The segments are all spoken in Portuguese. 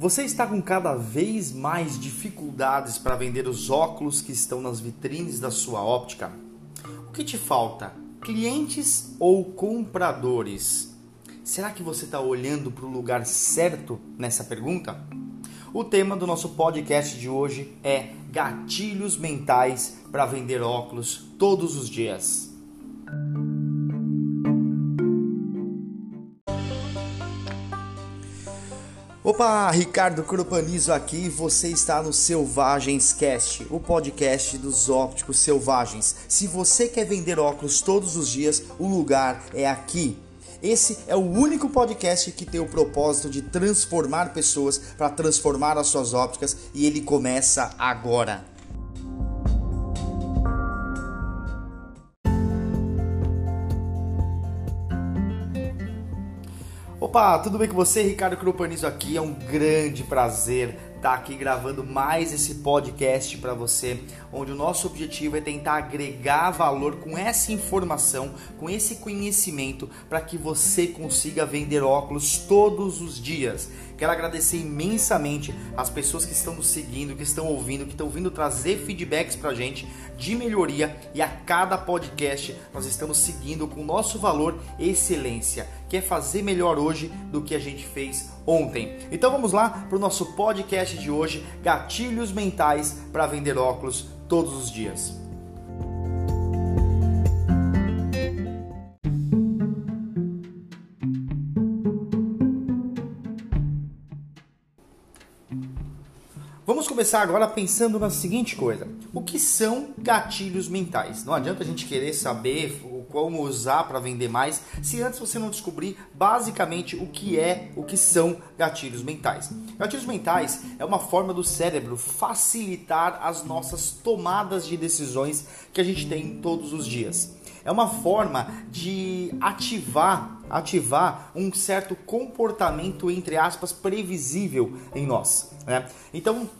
Você está com cada vez mais dificuldades para vender os óculos que estão nas vitrines da sua óptica? O que te falta? Clientes ou compradores? Será que você está olhando para o lugar certo nessa pergunta? O tema do nosso podcast de hoje é gatilhos mentais para vender óculos todos os dias. Opa, Ricardo Cropanizo aqui, você está no Selvagens Cast, o podcast dos ópticos selvagens. Se você quer vender óculos todos os dias, o lugar é aqui. Esse é o único podcast que tem o propósito de transformar pessoas para transformar as suas ópticas e ele começa agora. Opa, tudo bem com você? Ricardo Cropanizo aqui. É um grande prazer estar aqui gravando mais esse podcast para você, onde o nosso objetivo é tentar agregar valor com essa informação, com esse conhecimento, para que você consiga vender óculos todos os dias. Quero agradecer imensamente as pessoas que estão nos seguindo, que estão ouvindo, que estão vindo trazer feedbacks pra gente de melhoria e a cada podcast nós estamos seguindo com o nosso valor excelência, que é fazer melhor hoje do que a gente fez ontem. Então vamos lá para o nosso podcast de hoje, gatilhos mentais para vender óculos todos os dias. Começar agora pensando na seguinte coisa: o que são gatilhos mentais? Não adianta a gente querer saber como usar para vender mais se antes você não descobrir basicamente o que é, o que são gatilhos mentais. Gatilhos mentais é uma forma do cérebro facilitar as nossas tomadas de decisões que a gente tem todos os dias. É uma forma de ativar ativar um certo comportamento entre aspas previsível em nós. Né? Então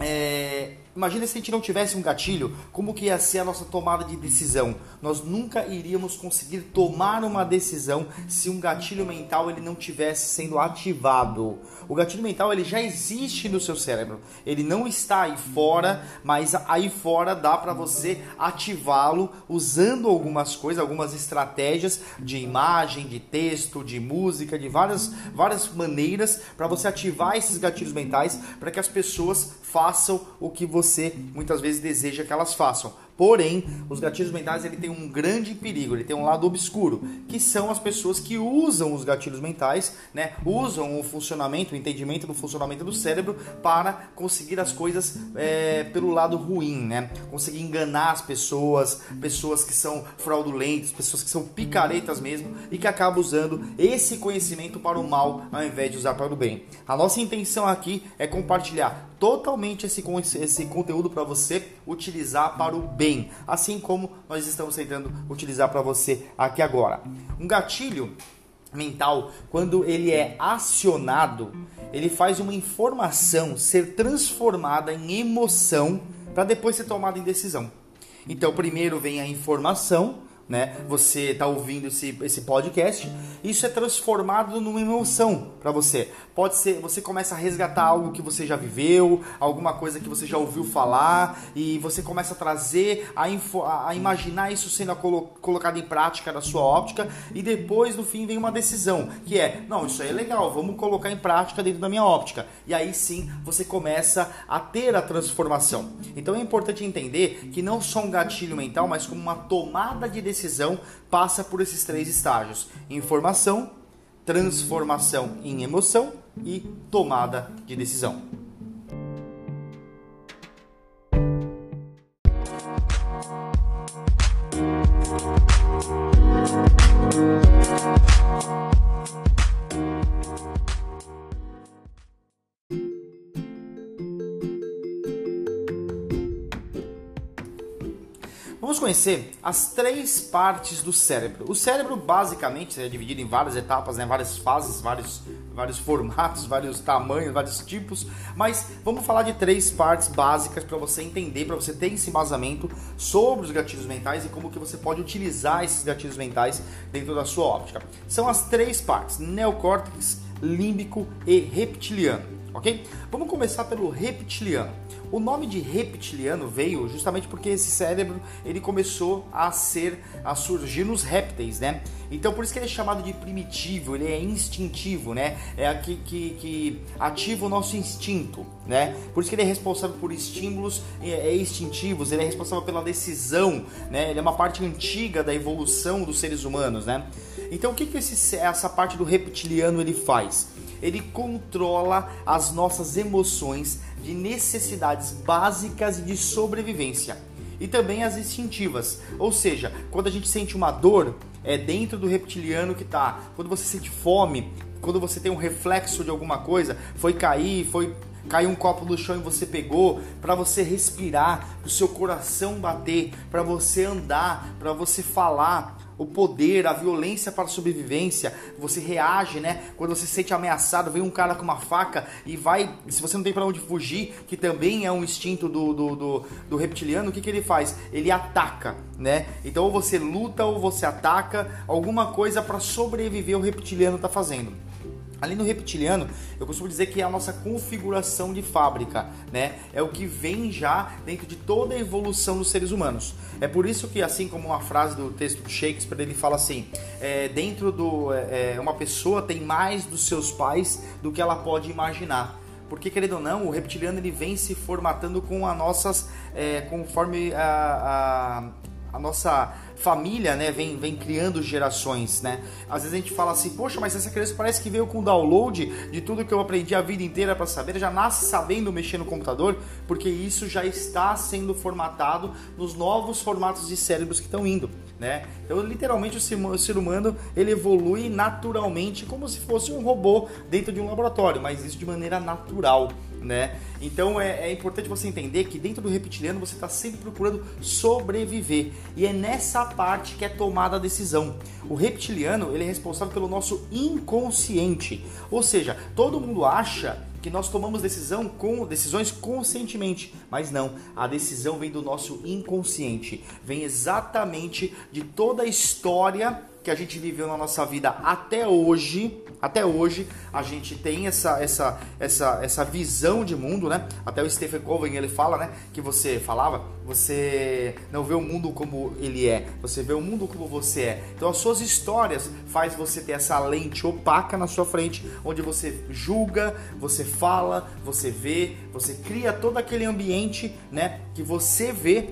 é, imagina se a gente não tivesse um gatilho, como que ia ser a nossa tomada de decisão? Nós nunca iríamos conseguir tomar uma decisão se um gatilho mental ele não tivesse sendo ativado. O gatilho mental ele já existe no seu cérebro. Ele não está aí fora, mas aí fora dá para você ativá-lo usando algumas coisas, algumas estratégias de imagem, de texto, de música, de várias várias maneiras para você ativar esses gatilhos mentais para que as pessoas façam o que você muitas vezes deseja que elas façam. Porém, os gatilhos mentais ele tem um grande perigo, ele tem um lado obscuro, que são as pessoas que usam os gatilhos mentais, né? Usam o funcionamento, o entendimento do funcionamento do cérebro para conseguir as coisas é, pelo lado ruim, né? Conseguir enganar as pessoas, pessoas que são fraudulentas, pessoas que são picaretas mesmo e que acabam usando esse conhecimento para o mal ao invés de usar para o bem. A nossa intenção aqui é compartilhar totalmente esse, esse conteúdo para você utilizar para o bem, assim como nós estamos tentando utilizar para você aqui agora. Um gatilho mental, quando ele é acionado, ele faz uma informação ser transformada em emoção para depois ser tomada em decisão. Então, primeiro vem a informação, né? Você está ouvindo esse, esse podcast, isso é transformado numa emoção para você. Pode ser, você começa a resgatar algo que você já viveu, alguma coisa que você já ouviu falar, e você começa a trazer, a, info, a imaginar isso sendo colo, colocado em prática na sua óptica, e depois no fim vem uma decisão, que é, não, isso aí é legal, vamos colocar em prática dentro da minha óptica. E aí sim você começa a ter a transformação. Então é importante entender que não só um gatilho mental, mas como uma tomada de decisão decisão passa por esses três estágios: informação, transformação em emoção e tomada de decisão. Conhecer as três partes do cérebro. O cérebro, basicamente, é dividido em várias etapas, né? várias fases, vários, vários formatos, vários tamanhos, vários tipos. Mas vamos falar de três partes básicas para você entender, para você ter esse embasamento sobre os gatilhos mentais e como que você pode utilizar esses gatilhos mentais dentro da sua óptica. São as três partes: neocórtex, límbico e reptiliano. Ok? Vamos começar pelo reptiliano. O nome de reptiliano veio justamente porque esse cérebro ele começou a ser a surgir nos répteis, né? Então por isso que ele é chamado de primitivo, ele é instintivo, né? É aqui que, que ativa o nosso instinto, né? Por isso que ele é responsável por estímulos é, é, instintivos, ele é responsável pela decisão, né? Ele é uma parte antiga da evolução dos seres humanos, né? Então o que, que esse, essa parte do reptiliano ele faz? Ele controla as nossas emoções de necessidades básicas de sobrevivência e também as instintivas. Ou seja, quando a gente sente uma dor, é dentro do reptiliano que tá. Quando você sente fome, quando você tem um reflexo de alguma coisa, foi cair, foi caiu um copo no chão e você pegou, para você respirar, para o seu coração bater, para você andar, para você falar, o poder, a violência para a sobrevivência. Você reage, né? Quando você se sente ameaçado, vem um cara com uma faca e vai. Se você não tem para onde fugir, que também é um instinto do, do, do, do, reptiliano, o que, que ele faz? Ele ataca, né? Então ou você luta ou você ataca, alguma coisa para sobreviver o reptiliano está fazendo. Ali no reptiliano, eu costumo dizer que é a nossa configuração de fábrica, né? É o que vem já dentro de toda a evolução dos seres humanos. É por isso que, assim como uma frase do texto de Shakespeare, ele fala assim: é, dentro do. É, é, uma pessoa tem mais dos seus pais do que ela pode imaginar. Porque, querendo ou não, o reptiliano ele vem se formatando com as nossas. É, conforme a, a a nossa família, né, vem, vem criando gerações, né? Às vezes a gente fala assim, poxa, mas essa criança parece que veio com download de tudo que eu aprendi a vida inteira para saber, já nasce sabendo mexer no computador, porque isso já está sendo formatado nos novos formatos de cérebros que estão indo, né? Então, literalmente, o ser humano ele evolui naturalmente como se fosse um robô dentro de um laboratório, mas isso de maneira natural, né? Então é, é, importante você entender que dentro do reptiliano você está sempre procurando sobreviver e é nessa parte que é tomada a decisão. O reptiliano ele é responsável pelo nosso inconsciente, ou seja, todo mundo acha que nós tomamos decisão com decisões conscientemente, mas não, a decisão vem do nosso inconsciente, vem exatamente de toda a história que a gente viveu na nossa vida até hoje, até hoje a gente tem essa essa essa essa visão de mundo, né? Até o Stephen Covey ele fala, né, que você falava, você não vê o mundo como ele é, você vê o mundo como você é. Então as suas histórias faz você ter essa lente opaca na sua frente, onde você julga, você fala, você vê, você cria todo aquele ambiente, né, que você vê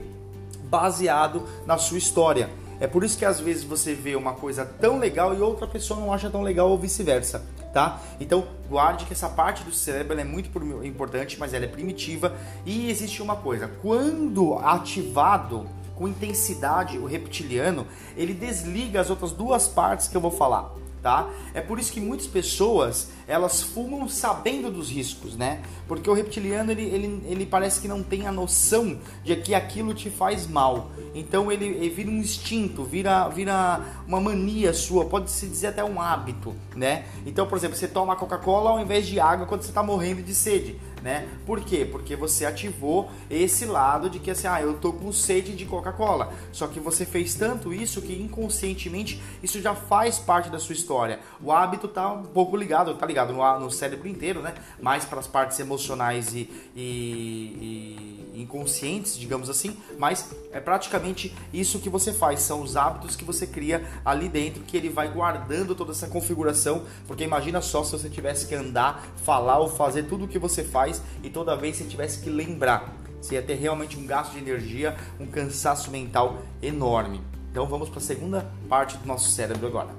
baseado na sua história. É por isso que às vezes você vê uma coisa tão legal e outra pessoa não acha tão legal ou vice-versa, tá? Então guarde que essa parte do cérebro é muito importante, mas ela é primitiva e existe uma coisa, quando ativado com intensidade o reptiliano, ele desliga as outras duas partes que eu vou falar tá? É por isso que muitas pessoas elas fumam sabendo dos riscos, né? Porque o reptiliano ele, ele, ele parece que não tem a noção de que aquilo te faz mal. Então ele, ele vira um instinto, vira, vira uma mania sua, pode se dizer até um hábito, né? Então, por exemplo, você toma Coca-Cola ao invés de água quando você está morrendo de sede né? Por quê? Porque você ativou esse lado de que assim, ah, eu tô com sede de Coca-Cola. Só que você fez tanto isso que inconscientemente isso já faz parte da sua história. O hábito tá um pouco ligado, tá ligado no, no cérebro inteiro, né? Mais para as partes emocionais e, e, e inconscientes, digamos assim, mas é praticamente isso que você faz, são os hábitos que você cria ali dentro, que ele vai guardando toda essa configuração, porque imagina só se você tivesse que andar, falar ou fazer tudo o que você faz faz e toda vez você tivesse que lembrar. Você ia ter realmente um gasto de energia, um cansaço mental enorme. Então vamos para a segunda parte do nosso cérebro agora.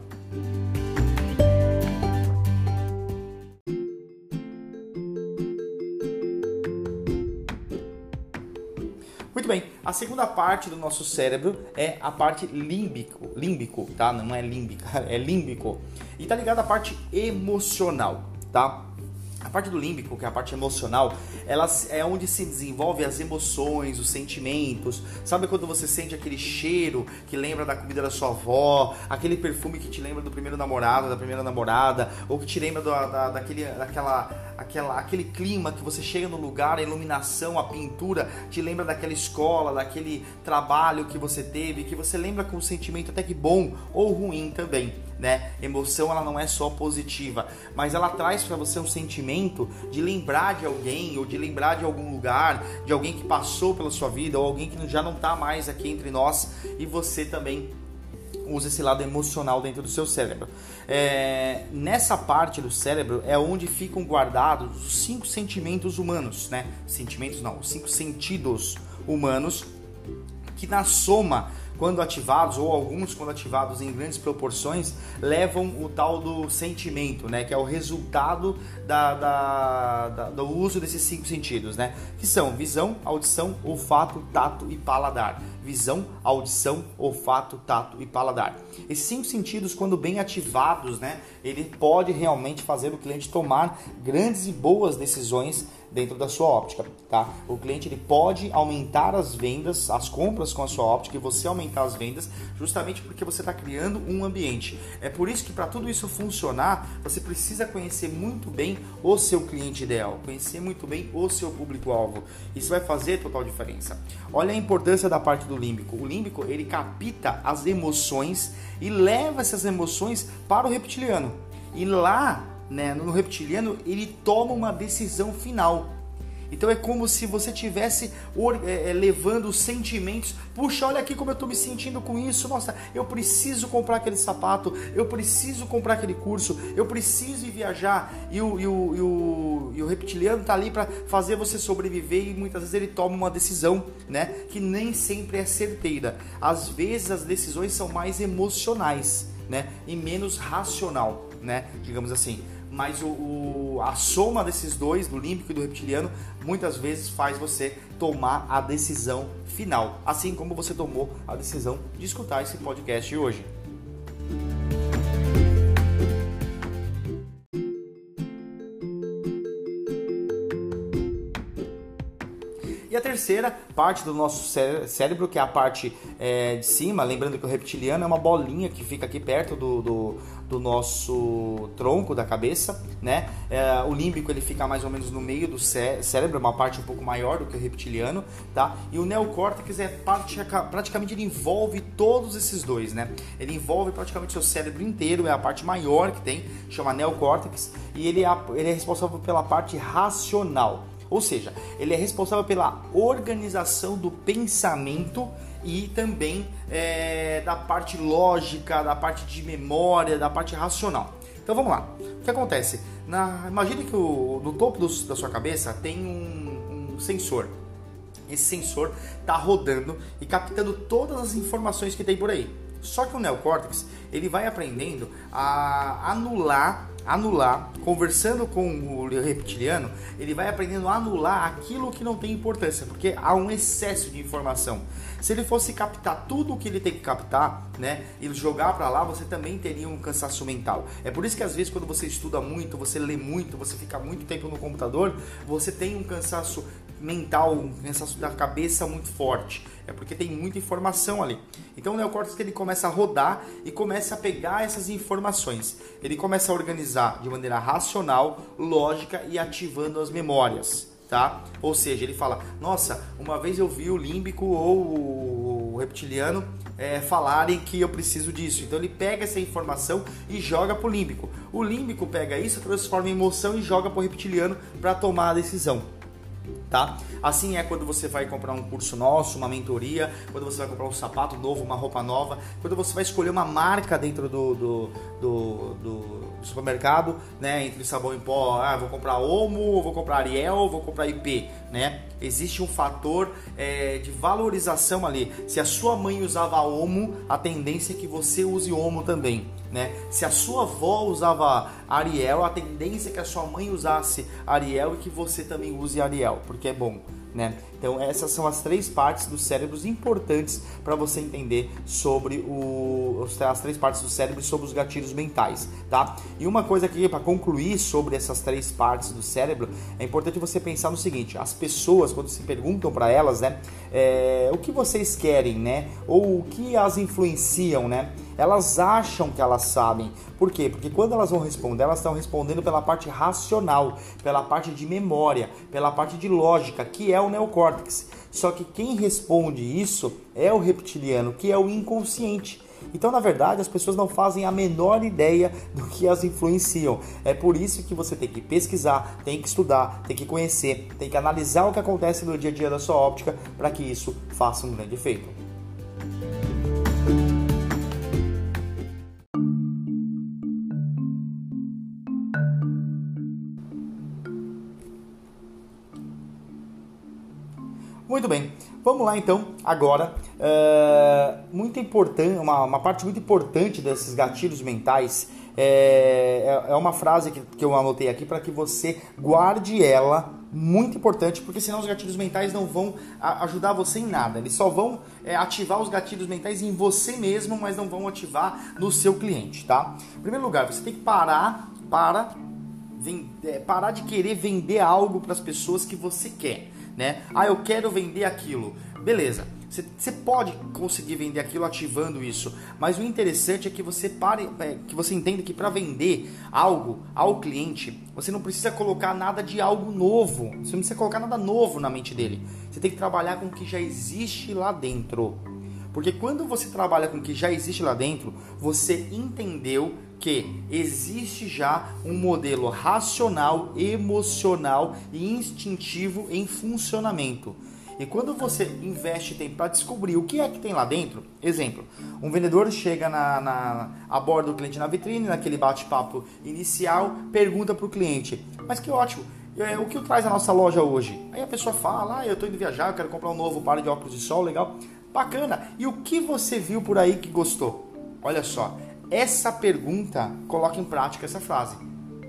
Muito bem, a segunda parte do nosso cérebro é a parte límbico, límbico, tá? Não é límbica, é límbico. E tá ligado à parte emocional, tá? A parte do límbico, que é a parte emocional, ela é onde se desenvolve as emoções, os sentimentos. Sabe quando você sente aquele cheiro que lembra da comida da sua avó, aquele perfume que te lembra do primeiro namorado, da primeira namorada, ou que te lembra do, da, daquele, daquela, aquela, aquele clima que você chega no lugar, a iluminação, a pintura, te lembra daquela escola, daquele trabalho que você teve, que você lembra com um sentimento até que bom ou ruim também né? Emoção ela não é só positiva, mas ela traz para você um sentimento de lembrar de alguém ou de lembrar de algum lugar, de alguém que passou pela sua vida ou alguém que já não está mais aqui entre nós e você também usa esse lado emocional dentro do seu cérebro. É, nessa parte do cérebro é onde ficam guardados os cinco sentimentos humanos, né? Sentimentos não, os cinco sentidos humanos que na soma quando ativados, ou alguns quando ativados em grandes proporções, levam o tal do sentimento, né? Que é o resultado da, da, da, do uso desses cinco sentidos, né? Que são visão, audição, olfato, tato e paladar. Visão, audição, olfato, tato e paladar. Esses cinco sentidos, quando bem ativados, né? Ele pode realmente fazer o cliente tomar grandes e boas decisões dentro da sua óptica, tá? O cliente ele pode aumentar as vendas, as compras com a sua óptica e você aumentar as vendas, justamente porque você está criando um ambiente. É por isso que para tudo isso funcionar, você precisa conhecer muito bem o seu cliente ideal, conhecer muito bem o seu público-alvo. Isso vai fazer total diferença. Olha a importância da parte do límbico. O límbico ele capta as emoções e leva essas emoções para o reptiliano. E lá né, no reptiliano, ele toma uma decisão final. Então é como se você tivesse é, é, levando os sentimentos. Puxa, olha aqui como eu estou me sentindo com isso. Nossa, eu preciso comprar aquele sapato, eu preciso comprar aquele curso, eu preciso ir viajar. E o, e o, e o, e o reptiliano está ali para fazer você sobreviver e muitas vezes ele toma uma decisão, né? Que nem sempre é certeira. Às vezes as decisões são mais emocionais, né? E menos racional, né? Digamos assim mas o, o, a soma desses dois, do límbico e do reptiliano, muitas vezes faz você tomar a decisão final, assim como você tomou a decisão de escutar esse podcast hoje. E a terceira parte do nosso cérebro, que é a parte é, de cima, lembrando que o reptiliano é uma bolinha que fica aqui perto do, do, do nosso tronco da cabeça, né? É, o límbico ele fica mais ou menos no meio do cé cérebro, uma parte um pouco maior do que o reptiliano, tá? E o neocórtex é parte, praticamente ele envolve todos esses dois, né? Ele envolve praticamente seu cérebro inteiro, é a parte maior que tem, chama neocórtex, e ele é, ele é responsável pela parte racional. Ou seja, ele é responsável pela organização do pensamento e também é, da parte lógica, da parte de memória, da parte racional. Então vamos lá. O que acontece? Na, imagine que o, no topo do, da sua cabeça tem um, um sensor. Esse sensor está rodando e captando todas as informações que tem por aí. Só que o neocórtex ele vai aprendendo a anular anular, conversando com o reptiliano, ele vai aprendendo a anular aquilo que não tem importância, porque há um excesso de informação. Se ele fosse captar tudo o que ele tem que captar, né, e jogar para lá, você também teria um cansaço mental. É por isso que às vezes quando você estuda muito, você lê muito, você fica muito tempo no computador, você tem um cansaço mental, um cansaço da cabeça muito forte. É porque tem muita informação ali. Então o neocórtex ele começa a rodar e começa a pegar essas informações. Ele começa a organizar de maneira racional, lógica e ativando as memórias. Tá? Ou seja, ele fala: Nossa, uma vez eu vi o límbico ou o reptiliano é, falarem que eu preciso disso. Então ele pega essa informação e joga para o límbico. O límbico pega isso, transforma em emoção e joga para o reptiliano para tomar a decisão tá? Assim é quando você vai comprar um curso nosso, uma mentoria, quando você vai comprar um sapato novo, uma roupa nova, quando você vai escolher uma marca dentro do, do, do, do supermercado, né? Entre sabão em pó, ah, vou comprar Omo, vou comprar Ariel, vou comprar IP, né? Existe um fator é, de valorização ali. Se a sua mãe usava Omo, a tendência é que você use Omo também né? Se a sua avó usava Ariel, a tendência é que a sua mãe usasse Ariel e que você também use Ariel, porque é bom. Né? Então essas são as três partes dos cérebros importantes para você entender sobre o, as três partes do cérebro sobre os gatilhos mentais, tá? E uma coisa aqui para concluir sobre essas três partes do cérebro é importante você pensar no seguinte: as pessoas quando se perguntam para elas, né, é, o que vocês querem, né, ou o que as influenciam, né? Elas acham que elas sabem. Por quê? Porque quando elas vão responder, elas estão respondendo pela parte racional, pela parte de memória, pela parte de lógica, que é o neocórtex. Só que quem responde isso é o reptiliano, que é o inconsciente. Então, na verdade, as pessoas não fazem a menor ideia do que as influenciam. É por isso que você tem que pesquisar, tem que estudar, tem que conhecer, tem que analisar o que acontece no dia a dia da sua óptica para que isso faça um grande efeito. Muito bem, vamos lá então. Agora, é, muito importante, uma, uma, parte muito importante desses gatilhos mentais é, é, é uma frase que, que eu anotei aqui para que você guarde ela. Muito importante, porque senão os gatilhos mentais não vão ajudar você em nada. Eles só vão é, ativar os gatilhos mentais em você mesmo, mas não vão ativar no seu cliente, tá? Em primeiro lugar, você tem que parar para vender, parar de querer vender algo para as pessoas que você quer né? Ah, eu quero vender aquilo. Beleza. Você pode conseguir vender aquilo ativando isso, mas o interessante é que você pare, é, que você entenda que para vender algo ao cliente, você não precisa colocar nada de algo novo. Você não precisa colocar nada novo na mente dele. Você tem que trabalhar com o que já existe lá dentro. Porque quando você trabalha com o que já existe lá dentro, você entendeu que existe já um modelo racional, emocional e instintivo em funcionamento. E quando você investe tempo para descobrir o que é que tem lá dentro, exemplo, um vendedor chega na, na a bordo do cliente na vitrine, naquele bate-papo inicial, pergunta para o cliente: Mas que ótimo, é, o que traz a nossa loja hoje? Aí a pessoa fala: Ah, eu estou indo viajar, eu quero comprar um novo par de óculos de sol, legal, bacana. E o que você viu por aí que gostou? Olha só, essa pergunta coloca em prática essa frase.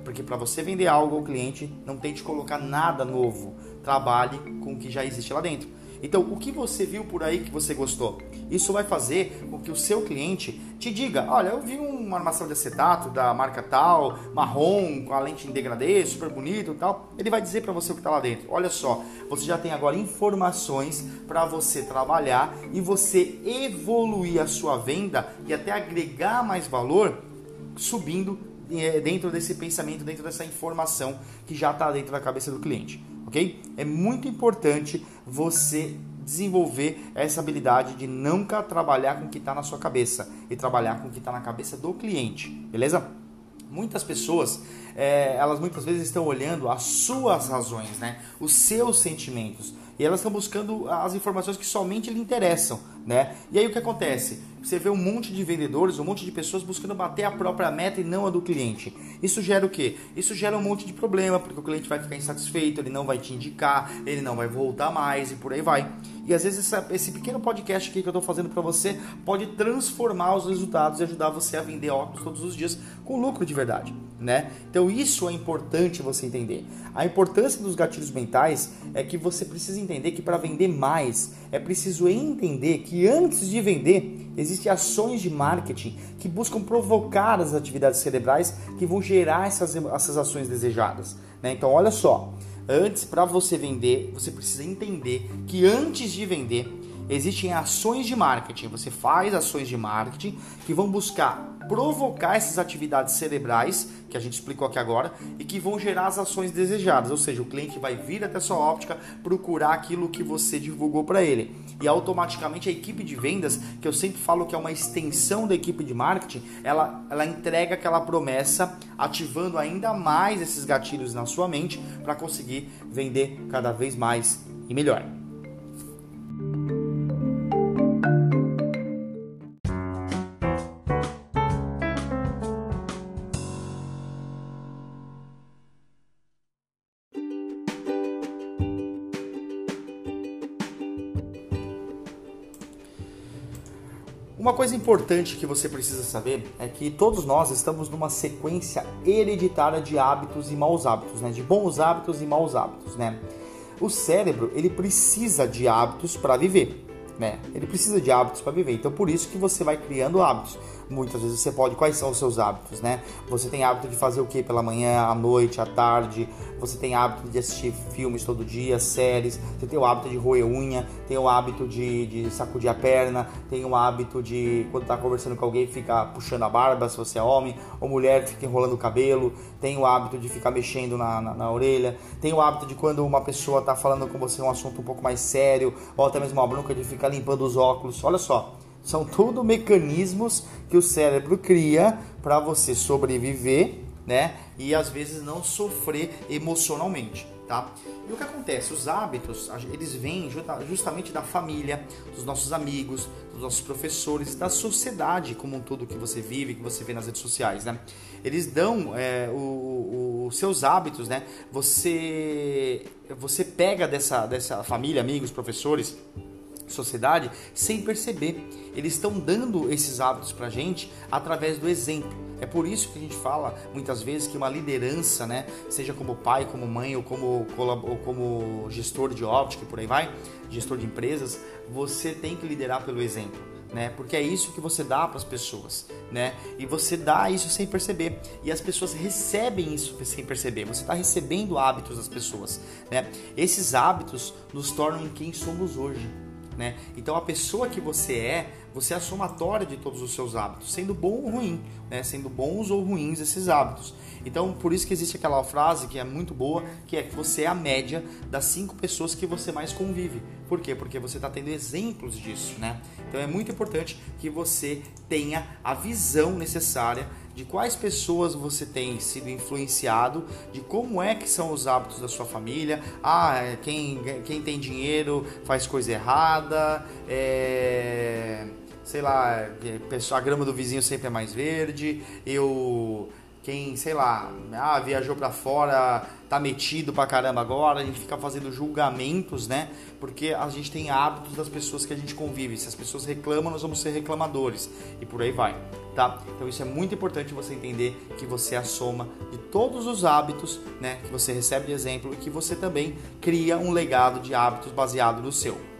Porque para você vender algo ao cliente, não tente colocar nada novo. Trabalhe com o que já existe lá dentro. Então, o que você viu por aí que você gostou? Isso vai fazer com que o seu cliente te diga: olha, eu vi uma armação de acetato da marca tal, marrom, com a lente em degradê, super bonito e tal. Ele vai dizer para você o que está lá dentro. Olha só, você já tem agora informações para você trabalhar e você evoluir a sua venda e até agregar mais valor subindo eh, dentro desse pensamento, dentro dessa informação que já está dentro da cabeça do cliente ok? É muito importante você desenvolver essa habilidade de nunca trabalhar com o que está na sua cabeça e trabalhar com o que está na cabeça do cliente, beleza? Muitas pessoas, é, elas muitas vezes estão olhando as suas razões, né? Os seus sentimentos. E elas estão buscando as informações que somente lhe interessam, né? E aí o que acontece? Você vê um monte de vendedores, um monte de pessoas buscando bater a própria meta e não a do cliente. Isso gera o quê? Isso gera um monte de problema, porque o cliente vai ficar insatisfeito, ele não vai te indicar, ele não vai voltar mais e por aí vai. E às vezes essa, esse pequeno podcast aqui que eu estou fazendo para você pode transformar os resultados e ajudar você a vender óculos todos os dias com lucro de verdade, né? Então isso é importante você entender. A importância dos gatilhos mentais é que você precisa entender que para vender mais é preciso entender que antes de vender existem ações de marketing que buscam provocar as atividades cerebrais que vão gerar essas, essas ações desejadas. Né? Então olha só, Antes, para você vender, você precisa entender que antes de vender, existem ações de marketing. Você faz ações de marketing que vão buscar provocar essas atividades cerebrais, que a gente explicou aqui agora, e que vão gerar as ações desejadas. Ou seja, o cliente vai vir até sua óptica procurar aquilo que você divulgou para ele. E automaticamente a equipe de vendas, que eu sempre falo que é uma extensão da equipe de marketing, ela, ela entrega aquela promessa, ativando ainda mais esses gatilhos na sua mente para conseguir vender cada vez mais e melhor. Coisa importante que você precisa saber é que todos nós estamos numa sequência hereditária de hábitos e maus hábitos, né? De bons hábitos e maus hábitos, né? O cérebro, ele precisa de hábitos para viver né? Ele precisa de hábitos para viver. Então por isso que você vai criando hábitos. Muitas vezes você pode, quais são os seus hábitos, né? Você tem hábito de fazer o que pela manhã, à noite, à tarde. Você tem hábito de assistir filmes todo dia, séries. Você tem o hábito de roer unha, tem o hábito de, de sacudir a perna, tem o hábito de quando tá conversando com alguém ficar puxando a barba, se você é homem, ou mulher fica enrolando o cabelo. Tem o hábito de ficar mexendo na, na, na orelha. Tem o hábito de quando uma pessoa tá falando com você um assunto um pouco mais sério, ou até mesmo uma bronca de ficar limpando os óculos. Olha só, são tudo mecanismos que o cérebro cria para você sobreviver, né? E às vezes não sofrer emocionalmente, tá? E o que acontece? Os hábitos, eles vêm justamente da família, dos nossos amigos, dos nossos professores, da sociedade como um todo que você vive, que você vê nas redes sociais, né? Eles dão é, os seus hábitos, né? Você, você pega dessa, dessa família, amigos, professores, sociedade sem perceber. Eles estão dando esses hábitos para a gente através do exemplo. É por isso que a gente fala muitas vezes que uma liderança, né, seja como pai, como mãe ou como, ou como gestor de óptica e por aí vai, gestor de empresas, você tem que liderar pelo exemplo. Né? Porque é isso que você dá para as pessoas, né? E você dá isso sem perceber. E as pessoas recebem isso sem perceber. Você está recebendo hábitos das pessoas, né? Esses hábitos nos tornam quem somos hoje. Né? Então a pessoa que você é, você é a somatória de todos os seus hábitos, sendo bom ou ruim, né? sendo bons ou ruins esses hábitos. Então por isso que existe aquela frase que é muito boa, que é que você é a média das cinco pessoas que você mais convive. Por quê? Porque você está tendo exemplos disso, né? Então é muito importante que você tenha a visão necessária de quais pessoas você tem sido influenciado, de como é que são os hábitos da sua família. Ah, é, quem, quem tem dinheiro faz coisa errada, é, sei lá, é, a grama do vizinho sempre é mais verde, eu quem, sei lá, ah, viajou para fora, tá metido pra caramba agora, a gente fica fazendo julgamentos, né? Porque a gente tem hábitos das pessoas que a gente convive. Se as pessoas reclamam, nós vamos ser reclamadores e por aí vai, tá? Então isso é muito importante você entender que você é a soma de todos os hábitos, né, que você recebe de exemplo e que você também cria um legado de hábitos baseado no seu.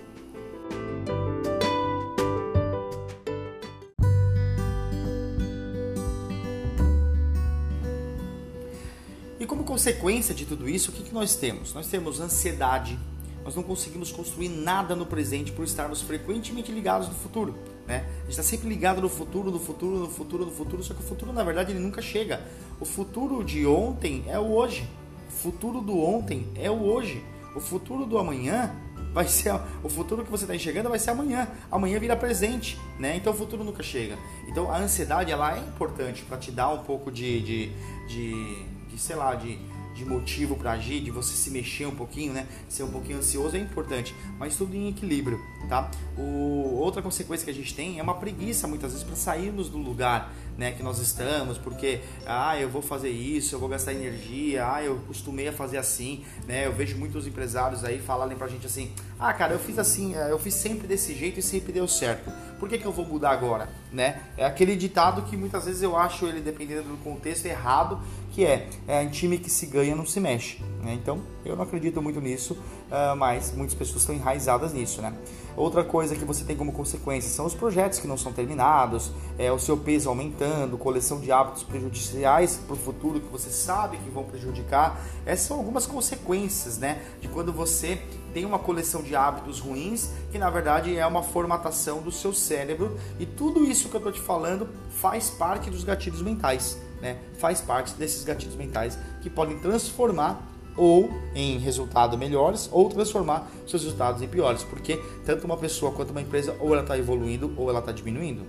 Consequência de tudo isso, o que, que nós temos? Nós temos ansiedade, nós não conseguimos construir nada no presente por estarmos frequentemente ligados no futuro. Né? A gente está sempre ligado no futuro, no futuro, no futuro, no futuro, só que o futuro na verdade ele nunca chega. O futuro de ontem é o hoje. O futuro do ontem é o hoje. O futuro do amanhã vai ser o futuro que você está enxergando vai ser amanhã. Amanhã vira presente, né? Então o futuro nunca chega. Então a ansiedade ela é importante para te dar um pouco de, de, de, de sei lá, de de motivo para agir, de você se mexer um pouquinho, né? Ser um pouquinho ansioso é importante, mas tudo em equilíbrio, tá? O, outra consequência que a gente tem é uma preguiça muitas vezes para sairmos do lugar, né, que nós estamos, porque ah, eu vou fazer isso, eu vou gastar energia, ah, eu costumei a fazer assim, né? Eu vejo muitos empresários aí falarem pra gente assim: "Ah, cara, eu fiz assim, eh, eu fiz sempre desse jeito e sempre deu certo. Por que que eu vou mudar agora?", né? É aquele ditado que muitas vezes eu acho ele dependendo do contexto errado, que é, é em time que se ganha não se mexe, né? Então, eu não acredito muito nisso, uh, mas muitas pessoas estão enraizadas nisso, né? Outra coisa que você tem como consequência são os projetos que não são terminados, é, o seu peso aumentando, coleção de hábitos prejudiciais para o futuro que você sabe que vão prejudicar. Essas são algumas consequências né, de quando você tem uma coleção de hábitos ruins, que na verdade é uma formatação do seu cérebro, e tudo isso que eu estou te falando faz parte dos gatilhos mentais, né? faz parte desses gatilhos mentais que podem transformar ou em resultados melhores ou transformar seus resultados em piores, porque tanto uma pessoa quanto uma empresa ou ela está evoluindo ou ela está diminuindo.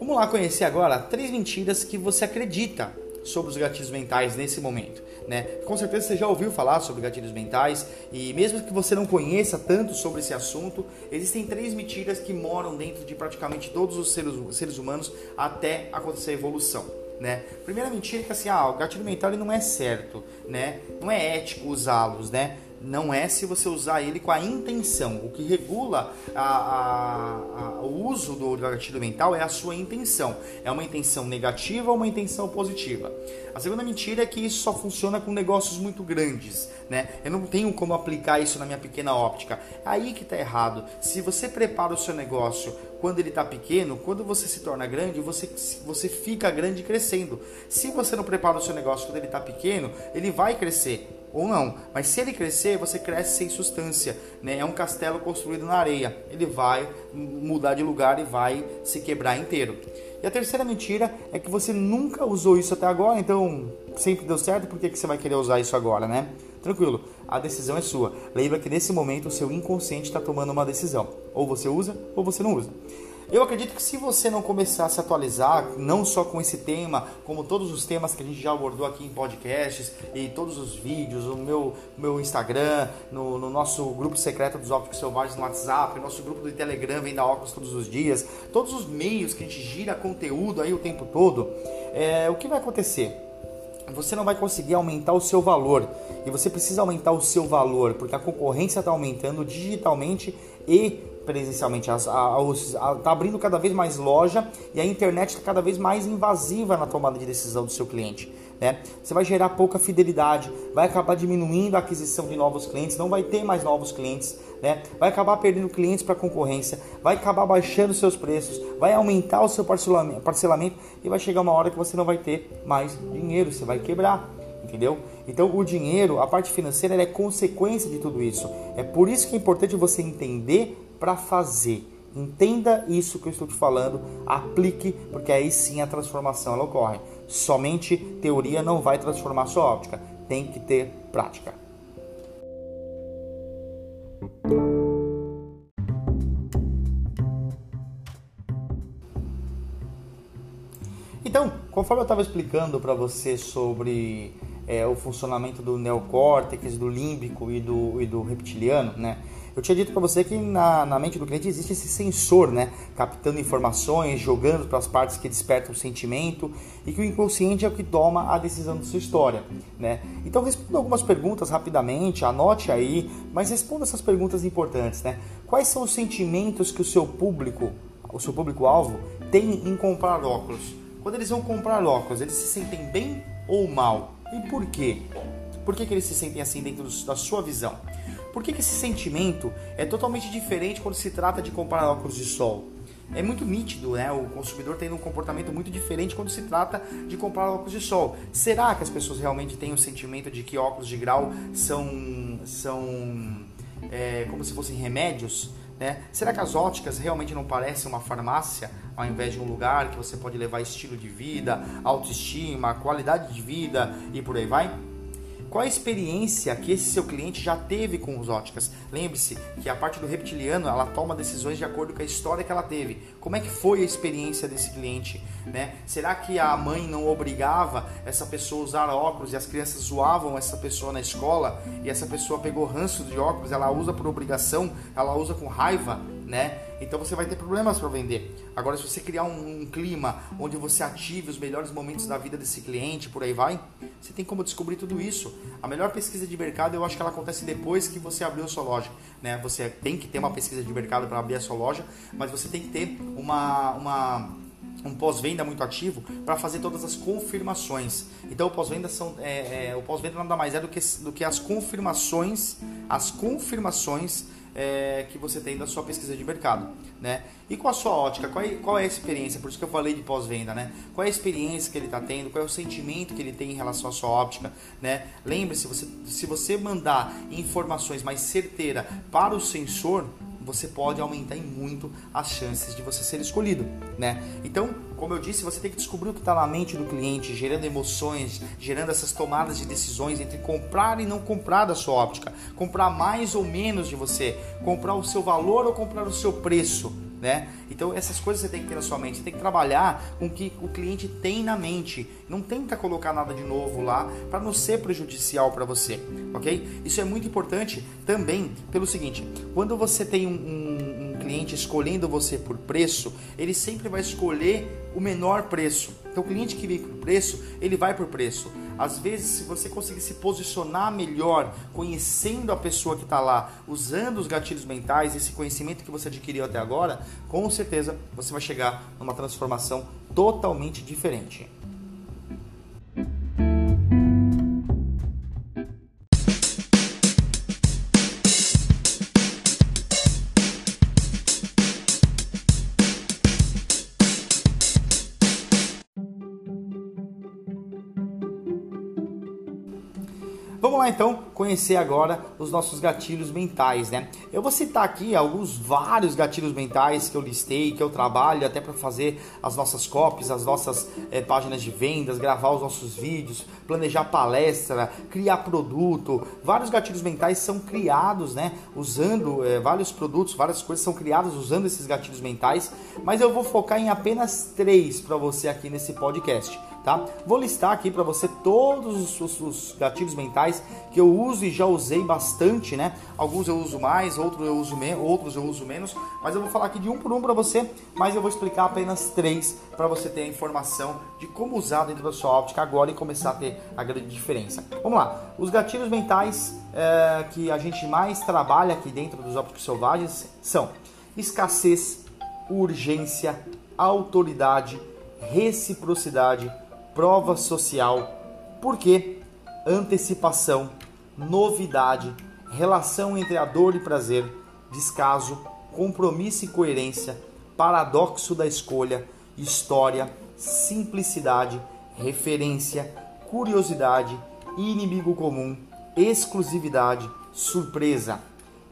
Vamos lá conhecer agora três mentiras que você acredita sobre os gatilhos mentais nesse momento. Né? Com certeza você já ouviu falar sobre gatilhos mentais e mesmo que você não conheça tanto sobre esse assunto, existem três mentiras que moram dentro de praticamente todos os seres, seres humanos até acontecer a evolução. Né? Primeira mentira é que assim, ah, o gatilho mental ele não é certo, né? Não é ético usá-los, né? Não é se você usar ele com a intenção. O que regula a, a, a, o uso do gatilho mental é a sua intenção. É uma intenção negativa ou uma intenção positiva. A segunda mentira é que isso só funciona com negócios muito grandes, né? Eu não tenho como aplicar isso na minha pequena óptica. Aí que está errado. Se você prepara o seu negócio quando ele está pequeno, quando você se torna grande, você, você fica grande crescendo. Se você não prepara o seu negócio quando ele está pequeno, ele vai crescer ou não. Mas se ele crescer, você cresce sem substância, né? É um castelo construído na areia. Ele vai mudar de lugar e vai se quebrar inteiro. E a terceira mentira é que você nunca usou isso até agora, então sempre deu certo, por que, que você vai querer usar isso agora, né? Tranquilo, a decisão é sua. Lembra que nesse momento o seu inconsciente está tomando uma decisão. Ou você usa, ou você não usa. Eu acredito que se você não começar a se atualizar, não só com esse tema, como todos os temas que a gente já abordou aqui em podcasts e todos os vídeos, no meu, meu Instagram, no, no nosso grupo secreto dos ópticos selvagens no WhatsApp, no nosso grupo do Telegram, vem da óculos todos os dias, todos os meios que a gente gira conteúdo aí o tempo todo, é, o que vai acontecer? Você não vai conseguir aumentar o seu valor e você precisa aumentar o seu valor porque a concorrência está aumentando digitalmente e presencialmente. Está abrindo cada vez mais loja e a internet está cada vez mais invasiva na tomada de decisão do seu cliente. Né? Você vai gerar pouca fidelidade, vai acabar diminuindo a aquisição de novos clientes, não vai ter mais novos clientes, né? vai acabar perdendo clientes para a concorrência, vai acabar baixando seus preços, vai aumentar o seu parcelamento, parcelamento e vai chegar uma hora que você não vai ter mais dinheiro, você vai quebrar entendeu? Então o dinheiro, a parte financeira, é consequência de tudo isso. É por isso que é importante você entender para fazer. Entenda isso que eu estou te falando, aplique, porque aí sim a transformação ela ocorre. Somente teoria não vai transformar sua óptica, tem que ter prática. Então, conforme eu estava explicando para você sobre é, o funcionamento do neocórtex, do límbico e do, e do reptiliano, né? Eu tinha dito para você que na, na mente do cliente existe esse sensor, né? Captando informações, jogando para as partes que despertam o sentimento e que o inconsciente é o que toma a decisão da sua história, né? Então responda algumas perguntas rapidamente, anote aí, mas responda essas perguntas importantes, né? Quais são os sentimentos que o seu público, o seu público-alvo, tem em comprar óculos? Quando eles vão comprar óculos, eles se sentem bem ou mal? E por quê? Por que, que eles se sentem assim dentro da sua visão? Por que, que esse sentimento é totalmente diferente quando se trata de comprar óculos de sol? É muito nítido, né? O consumidor tendo um comportamento muito diferente quando se trata de comprar óculos de sol. Será que as pessoas realmente têm o sentimento de que óculos de grau são, são é, como se fossem remédios? Né? Será que as óticas realmente não parecem uma farmácia ao invés de um lugar que você pode levar estilo de vida, autoestima, qualidade de vida e por aí vai? Qual a experiência que esse seu cliente já teve com os óticas? Lembre-se que a parte do reptiliano ela toma decisões de acordo com a história que ela teve. Como é que foi a experiência desse cliente? Né? Será que a mãe não obrigava essa pessoa a usar óculos e as crianças zoavam essa pessoa na escola e essa pessoa pegou ranço de óculos, ela usa por obrigação, ela usa com raiva? né? Então você vai ter problemas para vender. Agora, se você criar um, um, clima onde você ative os melhores momentos da vida desse cliente, por aí vai, você tem como descobrir tudo isso. A melhor pesquisa de mercado, eu acho que ela acontece depois que você abriu a sua loja, né? Você tem que ter uma pesquisa de mercado para abrir a sua loja, mas você tem que ter uma, uma um pós-venda muito ativo para fazer todas as confirmações. Então o pós-venda são é, é, o pós-venda nada mais é do que, do que as confirmações, as confirmações é, que você tem da sua pesquisa de mercado, né? E com a sua ótica, qual é, qual é a experiência? Por isso que eu falei de pós-venda, né? Qual é a experiência que ele está tendo? Qual é o sentimento que ele tem em relação à sua óptica, né? Lembre-se, você, se você mandar informações mais certeiras para o sensor, você pode aumentar em muito as chances de você ser escolhido, né? Então, como eu disse, você tem que descobrir o que está na mente do cliente, gerando emoções, gerando essas tomadas de decisões entre comprar e não comprar da sua óptica, comprar mais ou menos de você, comprar o seu valor ou comprar o seu preço, né? Então essas coisas você tem que ter na sua mente, você tem que trabalhar com o que o cliente tem na mente. Não tenta colocar nada de novo lá para não ser prejudicial para você, ok? Isso é muito importante também pelo seguinte: quando você tem um, um, um cliente escolhendo você por preço, ele sempre vai escolher o menor preço. Então o cliente que vem por preço, ele vai por preço. Às vezes, se você conseguir se posicionar melhor, conhecendo a pessoa que está lá, usando os gatilhos mentais, esse conhecimento que você adquiriu até agora, com certeza você vai chegar numa transformação totalmente diferente. Conhecer agora os nossos gatilhos mentais, né? Eu vou citar aqui alguns vários gatilhos mentais que eu listei, que eu trabalho até para fazer as nossas copies, as nossas é, páginas de vendas, gravar os nossos vídeos, planejar palestra, criar produto. Vários gatilhos mentais são criados, né? Usando é, vários produtos, várias coisas são criadas usando esses gatilhos mentais, mas eu vou focar em apenas três para você aqui nesse podcast tá? Vou listar aqui para você todos os, os, gatilhos mentais que eu uso e já usei bastante, né? Alguns eu uso mais, outros eu uso menos, outros eu uso menos, mas eu vou falar aqui de um por um para você, mas eu vou explicar apenas três para você ter a informação de como usar dentro da sua óptica agora e começar a ter a grande diferença. Vamos lá, os gatilhos mentais é, que a gente mais trabalha aqui dentro dos ópticos selvagens são escassez, urgência, autoridade, reciprocidade, prova social, porque antecipação, novidade, relação entre a dor e prazer, descaso, compromisso e coerência, paradoxo da escolha, história, simplicidade, referência, curiosidade, inimigo comum, exclusividade, surpresa,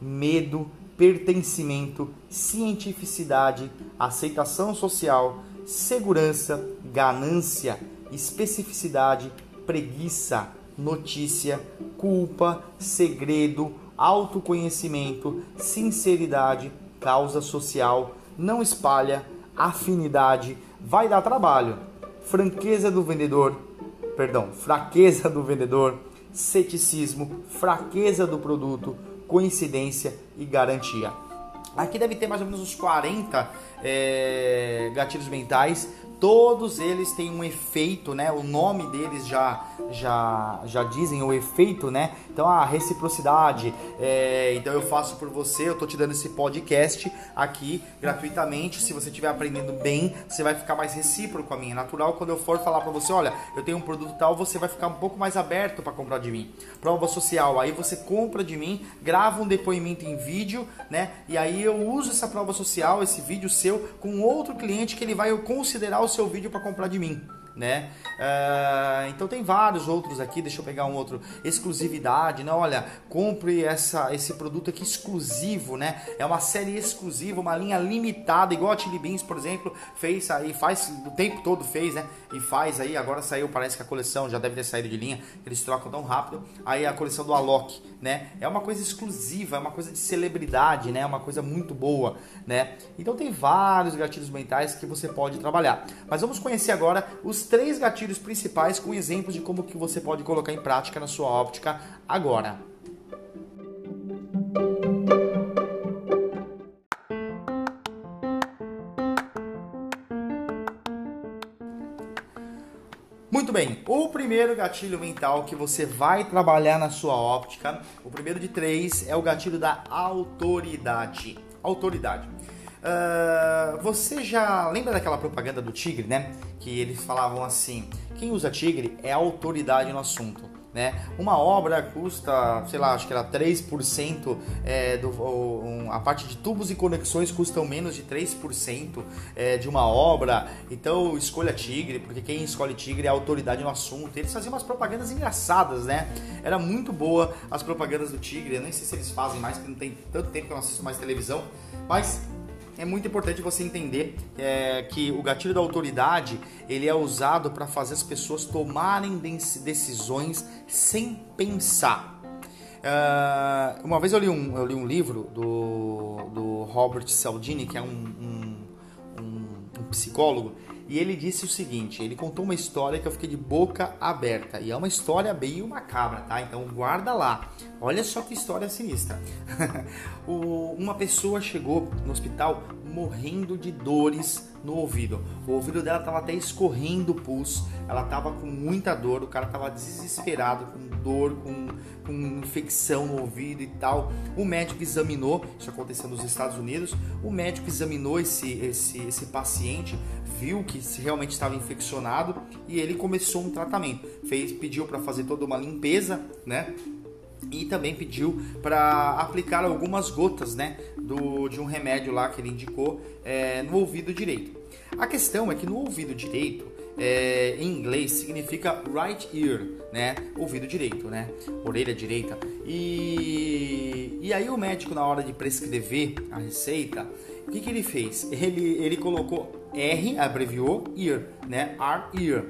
medo, pertencimento, cientificidade, aceitação social, segurança, ganância, especificidade, preguiça, notícia, culpa, segredo, autoconhecimento, sinceridade, causa social, não espalha, afinidade, vai dar trabalho, franqueza do vendedor, perdão, fraqueza do vendedor, ceticismo, fraqueza do produto, coincidência e garantia. Aqui deve ter mais ou menos uns 40 é, gatilhos mentais todos eles têm um efeito, né? O nome deles já já já dizem o efeito, né? Então a reciprocidade, é, então eu faço por você, eu tô te dando esse podcast aqui gratuitamente. Se você estiver aprendendo bem, você vai ficar mais recíproco a mim. É natural quando eu for falar para você, olha, eu tenho um produto tal, você vai ficar um pouco mais aberto para comprar de mim. Prova social, aí você compra de mim, grava um depoimento em vídeo, né? E aí eu uso essa prova social, esse vídeo seu com outro cliente que ele vai considerar o seu vídeo para comprar de mim né? Uh, então tem vários outros aqui, deixa eu pegar um outro, exclusividade, né? Olha, compre essa, esse produto aqui exclusivo, né? É uma série exclusiva, uma linha limitada, igual a Chili Beans, por exemplo, fez aí, faz o tempo todo fez, né? E faz aí, agora saiu, parece que a coleção já deve ter saído de linha, eles trocam tão rápido. Aí a coleção do Alok, né? É uma coisa exclusiva, é uma coisa de celebridade, né? É uma coisa muito boa, né? Então tem vários gatilhos mentais que você pode trabalhar. Mas vamos conhecer agora os três gatilhos principais com exemplos de como que você pode colocar em prática na sua óptica agora. Muito bem, o primeiro gatilho mental que você vai trabalhar na sua óptica, o primeiro de três, é o gatilho da autoridade. Autoridade. Uh, você já lembra daquela propaganda do tigre, né? Que eles falavam assim: quem usa tigre é autoridade no assunto. Né? Uma obra custa, sei lá, acho que era 3%, é, do, um, a parte de tubos e conexões custam menos de 3% é, de uma obra. Então escolha Tigre, porque quem escolhe Tigre é autoridade no assunto. Eles faziam umas propagandas engraçadas, né? Era muito boa as propagandas do Tigre. Eu nem sei se eles fazem mais, porque não tem tanto tempo que eu não assisto mais televisão. Mas é muito importante você entender é, que o gatilho da autoridade ele é usado para fazer as pessoas tomarem decisões sem pensar. Uh, uma vez eu li um, eu li um livro do, do Robert Cialdini, que é um, um, um, um psicólogo, e ele disse o seguinte: ele contou uma história que eu fiquei de boca aberta. E é uma história meio macabra, tá? Então guarda lá. Olha só que história sinistra. uma pessoa chegou no hospital morrendo de dores no ouvido. O ouvido dela estava até escorrendo pus, ela estava com muita dor, o cara estava desesperado, com dor, com, com infecção no ouvido e tal. O médico examinou, isso aconteceu nos Estados Unidos, o médico examinou esse, esse, esse paciente, viu que realmente estava infeccionado e ele começou um tratamento. Fez, pediu para fazer toda uma limpeza, né? E também pediu para aplicar algumas gotas né, do, de um remédio lá que ele indicou é, no ouvido direito. A questão é que no ouvido direito, é, em inglês, significa right ear, né? Ouvido direito, né? Orelha direita. E, e aí o médico, na hora de prescrever a receita, o que, que ele fez? Ele, ele colocou R, abreviou, ear, né? R, ear.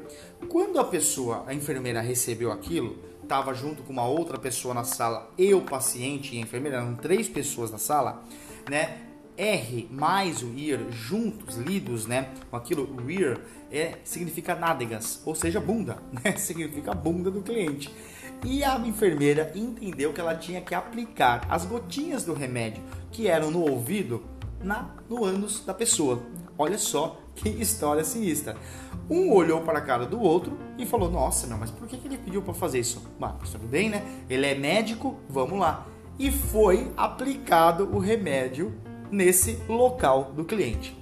Quando a pessoa, a enfermeira, recebeu aquilo, estava junto com uma outra pessoa na sala, eu, paciente e a enfermeira, eram três pessoas na sala, né? R mais o ear juntos, lidos, né? Com aquilo, rear, é, significa nádegas, ou seja, bunda, né? Significa bunda do cliente. E a enfermeira entendeu que ela tinha que aplicar as gotinhas do remédio que eram no ouvido na, no ânus da pessoa. Olha só que história sinistra. Um olhou para a cara do outro e falou: Nossa, meu, mas por que, ele pediu para fazer isso? Mas tudo bem, né? Ele é médico, vamos lá. E foi aplicado o remédio nesse local do cliente.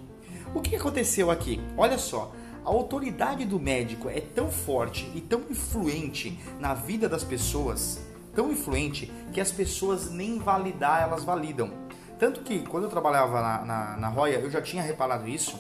O que aconteceu aqui? Olha só, a autoridade do médico é tão forte e tão influente na vida das pessoas, tão influente que as pessoas nem validar elas validam. Tanto que quando eu trabalhava na, na, na Roya, eu já tinha reparado isso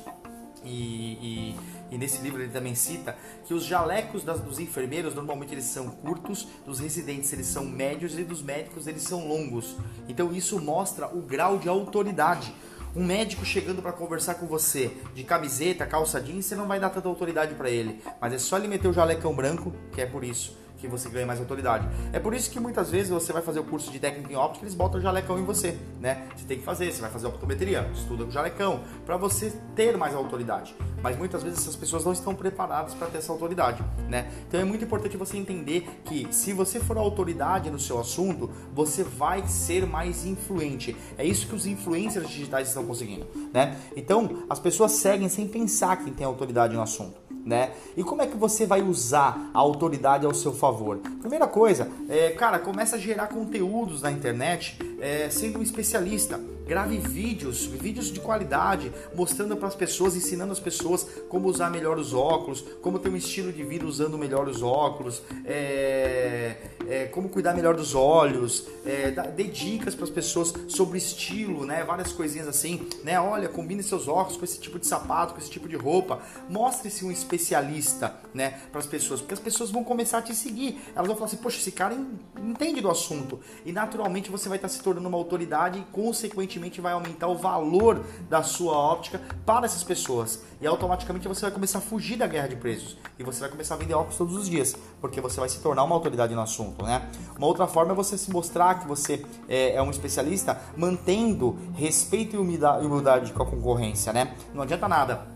e, e, e, nesse livro ele também cita que os jalecos das, dos enfermeiros normalmente eles são curtos, dos residentes eles são médios e dos médicos eles são longos. Então isso mostra o grau de autoridade. Um médico chegando para conversar com você de camiseta, calça jeans, você não vai dar tanta autoridade para ele, mas é só ele meter o jalecão branco, que é por isso que você ganha mais autoridade. É por isso que muitas vezes você vai fazer o curso de técnica em óptica, eles botam o jalecão em você, né? Você tem que fazer, você vai fazer optometria, estuda com jalecão, para você ter mais autoridade. Mas muitas vezes essas pessoas não estão preparadas para ter essa autoridade, né? Então é muito importante você entender que se você for autoridade no seu assunto, você vai ser mais influente. É isso que os influencers digitais estão conseguindo, né? Então as pessoas seguem sem pensar quem tem autoridade no assunto né? E como é que você vai usar a autoridade ao seu favor? Primeira coisa, é, cara, começa a gerar conteúdos na internet é, sendo um especialista. Grave vídeos, vídeos de qualidade, mostrando para as pessoas, ensinando as pessoas como usar melhor os óculos, como ter um estilo de vida usando melhor os óculos, é, é, como cuidar melhor dos olhos, é, dê dicas para as pessoas sobre estilo, né? Várias coisinhas assim, né? Olha, combine seus óculos com esse tipo de sapato, com esse tipo de roupa. Mostre-se um especialista, né? Para as pessoas, porque as pessoas vão começar a te seguir. Elas vão falar assim, poxa, esse cara entende do assunto. E naturalmente você vai estar se tornando uma autoridade e, consequentemente, vai aumentar o valor da sua óptica para essas pessoas. E automaticamente você vai começar a fugir da guerra de preços. E você vai começar a vender óculos todos os dias, porque você vai se tornar uma autoridade no assunto, né? Uma outra forma é você se mostrar que você é, é um especialista, mantendo respeito e humildade com a concorrência, né? Não adianta nada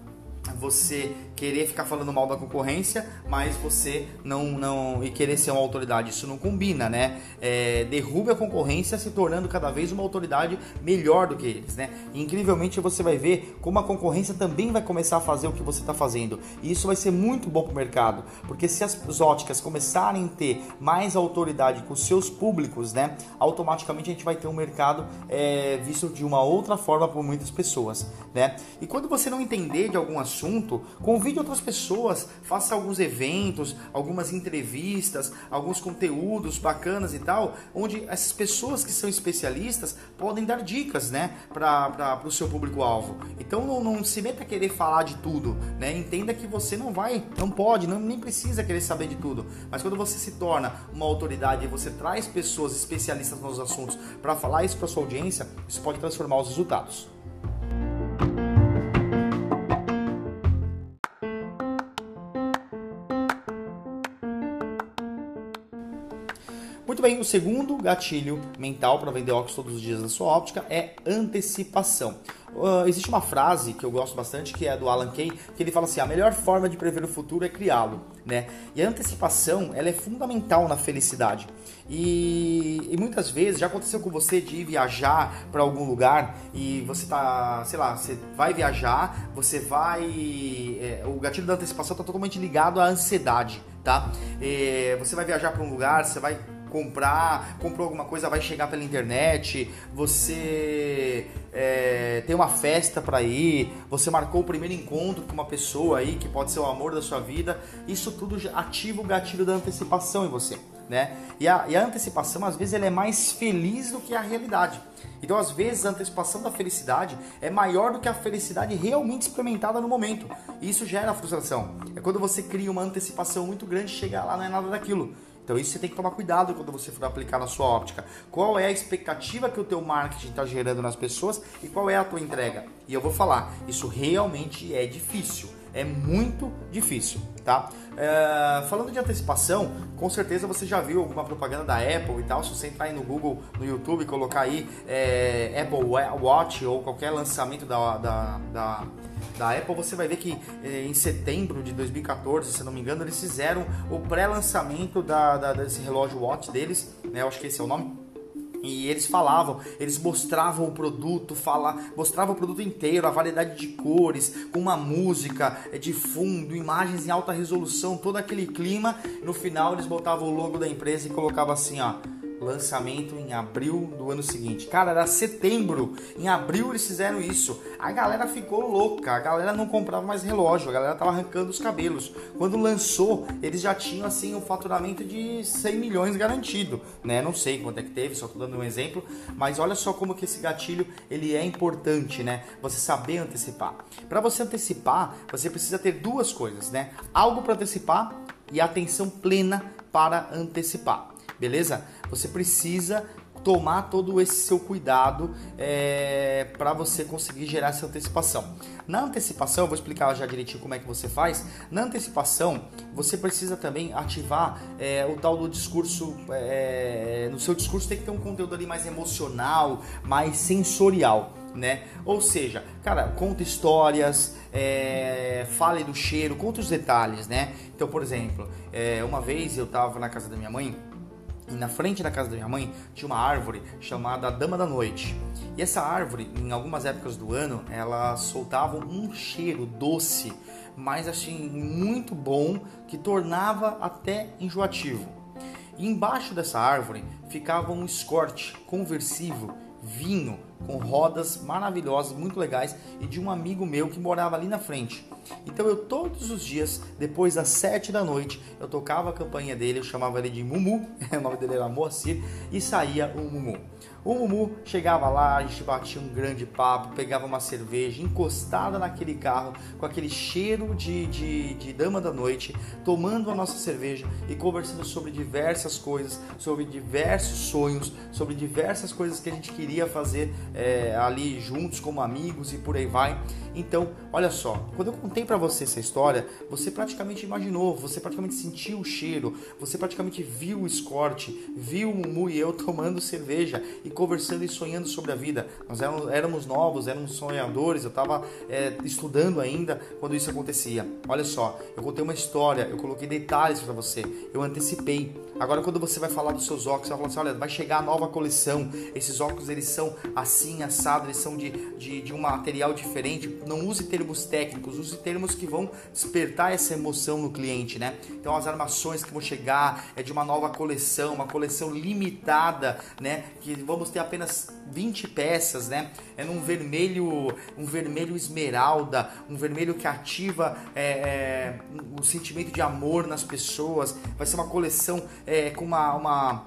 você querer ficar falando mal da concorrência, mas você não não e querer ser uma autoridade, isso não combina, né? É, derrube a concorrência, se tornando cada vez uma autoridade melhor do que eles, né? E, incrivelmente você vai ver como a concorrência também vai começar a fazer o que você está fazendo, e isso vai ser muito bom para o mercado, porque se as óticas começarem a ter mais autoridade com seus públicos, né? Automaticamente a gente vai ter um mercado é, visto de uma outra forma por muitas pessoas, né? E quando você não entender de algum assunto, convide convide outras pessoas, faça alguns eventos, algumas entrevistas, alguns conteúdos bacanas e tal, onde essas pessoas que são especialistas podem dar dicas, né, para o seu público-alvo. Então não, não, se meta a querer falar de tudo, né? Entenda que você não vai, não pode, não, nem precisa querer saber de tudo. Mas quando você se torna uma autoridade e você traz pessoas especialistas nos assuntos para falar isso para sua audiência, isso pode transformar os resultados. Muito Também o segundo gatilho mental para vender óculos todos os dias na sua óptica é antecipação. Uh, existe uma frase que eu gosto bastante que é do Alan Kay, que ele fala assim: a melhor forma de prever o futuro é criá-lo, né? E a antecipação ela é fundamental na felicidade. E, e muitas vezes já aconteceu com você de ir viajar para algum lugar e você tá, sei lá, você vai viajar, você vai, é, o gatilho da antecipação está totalmente ligado à ansiedade, tá? É, você vai viajar para um lugar, você vai comprar, comprou alguma coisa, vai chegar pela internet, você é, tem uma festa para ir, você marcou o primeiro encontro com uma pessoa aí que pode ser o amor da sua vida, isso tudo ativa o gatilho da antecipação em você. Né? E, a, e a antecipação, às vezes, ela é mais feliz do que a realidade. Então, às vezes, a antecipação da felicidade é maior do que a felicidade realmente experimentada no momento. E isso gera frustração. É quando você cria uma antecipação muito grande e chega lá não é nada daquilo. Então isso você tem que tomar cuidado quando você for aplicar na sua óptica. Qual é a expectativa que o teu marketing está gerando nas pessoas e qual é a tua entrega? E eu vou falar, isso realmente é difícil. É muito difícil, tá? É, falando de antecipação, com certeza você já viu alguma propaganda da Apple e tal. Se você entrar aí no Google, no YouTube, colocar aí é, Apple Watch ou qualquer lançamento da, da, da da Apple, você vai ver que eh, em setembro de 2014, se não me engano, eles fizeram o pré-lançamento da, da, desse relógio Watch deles, né? Eu acho que esse é o nome. E eles falavam, eles mostravam o produto, fala, mostravam o produto inteiro, a variedade de cores, com uma música eh, de fundo, imagens em alta resolução, todo aquele clima. No final eles botavam o logo da empresa e colocavam assim, ó lançamento em abril do ano seguinte. Cara, era setembro. Em abril eles fizeram isso. A galera ficou louca. A galera não comprava mais relógio. A galera tava arrancando os cabelos. Quando lançou, eles já tinham assim um faturamento de 100 milhões garantido, né? Não sei quanto é que teve, só tô dando um exemplo, mas olha só como que esse gatilho ele é importante, né? Você saber antecipar. Para você antecipar, você precisa ter duas coisas, né? Algo para antecipar e atenção plena para antecipar beleza? Você precisa tomar todo esse seu cuidado é, para você conseguir gerar essa antecipação. Na antecipação, eu vou explicar já direitinho como é que você faz. Na antecipação, você precisa também ativar é, o tal do discurso. É, no seu discurso tem que ter um conteúdo ali mais emocional, mais sensorial. Né? Ou seja, cara, conta histórias, é, fale do cheiro, conta os detalhes, né? Então, por exemplo, é, uma vez eu estava na casa da minha mãe e na frente da casa da minha mãe tinha uma árvore chamada Dama da Noite. E essa árvore, em algumas épocas do ano, ela soltava um cheiro doce, mas assim muito bom, que tornava até enjoativo. E embaixo dessa árvore ficava um escorte conversivo, vinho, com rodas maravilhosas, muito legais, e de um amigo meu que morava ali na frente. Então eu todos os dias, depois das sete da noite, eu tocava a campainha dele, eu chamava ele de Mumu, o nome dele era Moacir, e saía o Mumu. O Mumu chegava lá, a gente batia um grande papo, pegava uma cerveja encostada naquele carro, com aquele cheiro de, de, de dama da noite, tomando a nossa cerveja e conversando sobre diversas coisas, sobre diversos sonhos, sobre diversas coisas que a gente queria fazer é, ali juntos como amigos e por aí vai. Então, olha só, quando eu contei para você essa história, você praticamente imaginou, você praticamente sentiu o cheiro, você praticamente viu o escorte, viu o Mumu e eu tomando cerveja e conversando e sonhando sobre a vida. Nós éramos, novos, éramos sonhadores, eu estava é, estudando ainda quando isso acontecia. Olha só, eu contei uma história, eu coloquei detalhes para você, eu antecipei. Agora, quando você vai falar dos seus óculos, você vai falar assim: olha, vai chegar a nova coleção. Esses óculos eles são assim, assado, eles são de, de, de um material diferente. Não use termos técnicos, use termos que vão despertar essa emoção no cliente, né? Então, as armações que vão chegar é de uma nova coleção, uma coleção limitada, né? Que vamos ter apenas 20 peças, né? É num vermelho, um vermelho esmeralda, um vermelho que ativa é, é, o sentimento de amor nas pessoas. Vai ser uma coleção é, com uma, uma.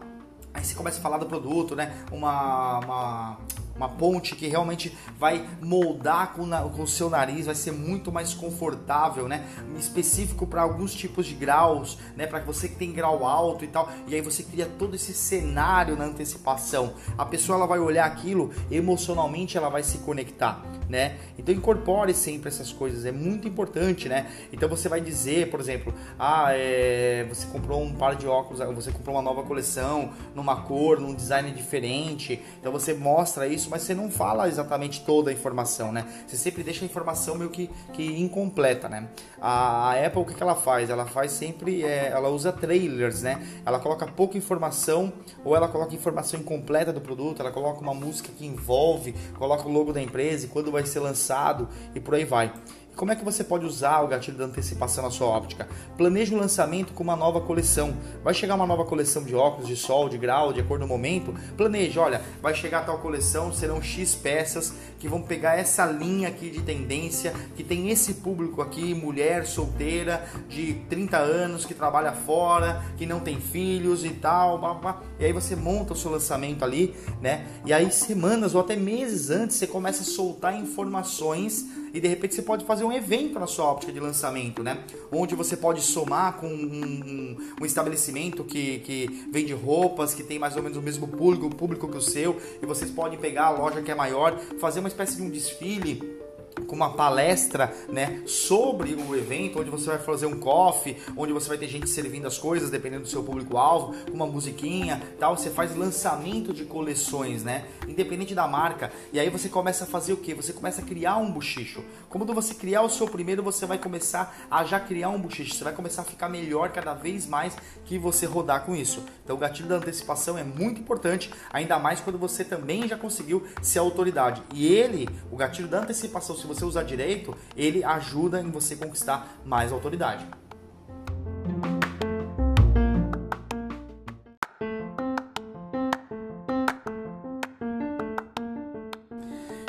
Aí você começa a falar do produto, né? Uma. uma uma ponte que realmente vai moldar com, na, com o seu nariz, vai ser muito mais confortável, né? Específico para alguns tipos de graus, né? Para você que tem grau alto e tal. E aí você cria todo esse cenário na antecipação. A pessoa ela vai olhar aquilo emocionalmente, ela vai se conectar né? Então incorpore sempre essas coisas, é muito importante, né? Então você vai dizer, por exemplo, ah, é, você comprou um par de óculos, você comprou uma nova coleção, numa cor, num design diferente, então você mostra isso, mas você não fala exatamente toda a informação, né? Você sempre deixa a informação meio que, que incompleta, né? A, a Apple, o que, que ela faz? Ela faz sempre, é, ela usa trailers, né? Ela coloca pouca informação ou ela coloca informação incompleta do produto, ela coloca uma música que envolve, coloca o logo da empresa e quando vai ser lançado e por aí vai. Como é que você pode usar o gatilho da antecipação na sua óptica? Planeje o um lançamento com uma nova coleção. Vai chegar uma nova coleção de óculos, de sol, de grau, de acordo com o momento. Planeje, olha, vai chegar tal coleção, serão X peças que vão pegar essa linha aqui de tendência, que tem esse público aqui, mulher solteira de 30 anos, que trabalha fora, que não tem filhos e tal. Blá, blá. E aí você monta o seu lançamento ali, né? E aí semanas ou até meses antes você começa a soltar informações e de repente você pode fazer um evento na sua óptica de lançamento, né? Onde você pode somar com um, um estabelecimento que, que vende roupas, que tem mais ou menos o mesmo público, público que o seu, e vocês podem pegar a loja que é maior, fazer uma espécie de um desfile com uma palestra, né, sobre o evento, onde você vai fazer um coffee, onde você vai ter gente servindo as coisas, dependendo do seu público-alvo, uma musiquinha, tal, você faz lançamento de coleções, né, independente da marca, e aí você começa a fazer o que? Você começa a criar um buchicho. Quando você criar o seu primeiro, você vai começar a já criar um buchicho, você vai começar a ficar melhor cada vez mais que você rodar com isso. Então o gatilho da antecipação é muito importante, ainda mais quando você também já conseguiu ser autoridade. E ele, o gatilho da antecipação, se você usar direito, ele ajuda em você conquistar mais autoridade.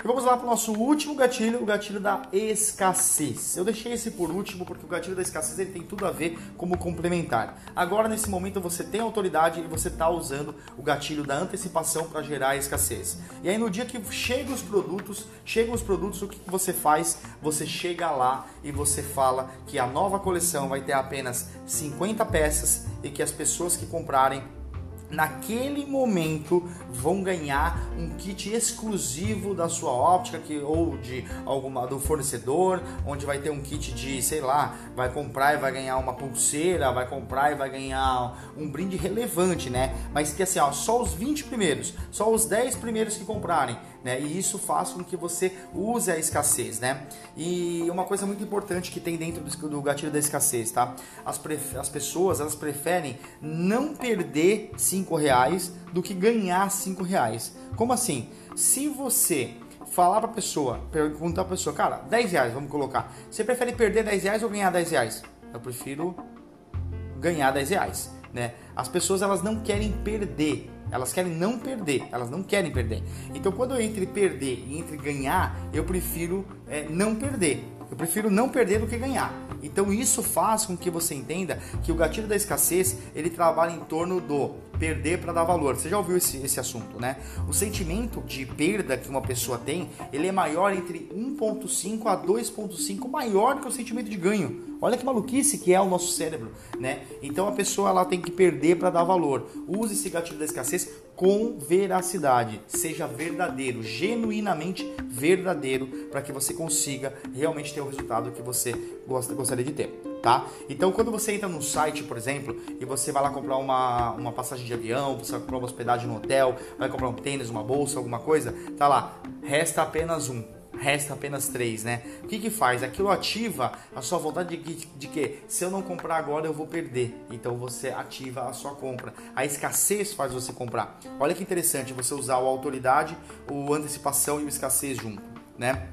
E vamos lá para o nosso último gatilho, o gatilho da escassez. Eu deixei esse por último porque o gatilho da escassez ele tem tudo a ver como complementar. Agora, nesse momento, você tem autoridade e você está usando o gatilho da antecipação para gerar a escassez. E aí, no dia que chegam os produtos, chegam os produtos, o que você faz? Você chega lá e você fala que a nova coleção vai ter apenas 50 peças e que as pessoas que comprarem naquele momento vão ganhar um kit exclusivo da sua óptica que ou de alguma do fornecedor, onde vai ter um kit de, sei lá, vai comprar e vai ganhar uma pulseira, vai comprar e vai ganhar um brinde relevante, né? Mas que assim, ó, só os 20 primeiros, só os 10 primeiros que comprarem né? E isso faz com que você use a escassez, né? E uma coisa muito importante que tem dentro do gatilho da escassez, tá? As, as pessoas elas preferem não perder cinco reais do que ganhar cinco reais. Como assim? Se você falar para a pessoa, perguntar para a pessoa, cara, 10 reais, vamos colocar. Você prefere perder 10 reais ou ganhar 10 reais? Eu prefiro ganhar 10 reais, né? As pessoas elas não querem perder, elas querem não perder, elas não querem perder. Então, quando eu entre perder e entre ganhar, eu prefiro é, não perder. Eu prefiro não perder do que ganhar. Então, isso faz com que você entenda que o gatilho da escassez ele trabalha em torno do perder para dar valor. Você já ouviu esse, esse assunto, né? O sentimento de perda que uma pessoa tem, ele é maior entre 1.5 a 2.5 maior que o sentimento de ganho. Olha que maluquice que é o nosso cérebro, né? Então a pessoa ela tem que perder para dar valor. Use esse gatilho da escassez com veracidade. Seja verdadeiro, genuinamente verdadeiro, para que você consiga realmente ter o resultado que você gosta, gostaria de ter tá? Então, quando você entra no site, por exemplo, e você vai lá comprar uma, uma passagem de avião, você vai comprar uma hospedagem no hotel, vai comprar um tênis, uma bolsa, alguma coisa, tá lá, resta apenas um resta apenas três, né? O que que faz? Aquilo ativa a sua vontade de, de, de que se eu não comprar agora eu vou perder. Então você ativa a sua compra. A escassez faz você comprar. Olha que interessante você usar o autoridade, o antecipação e o escassez junto, né?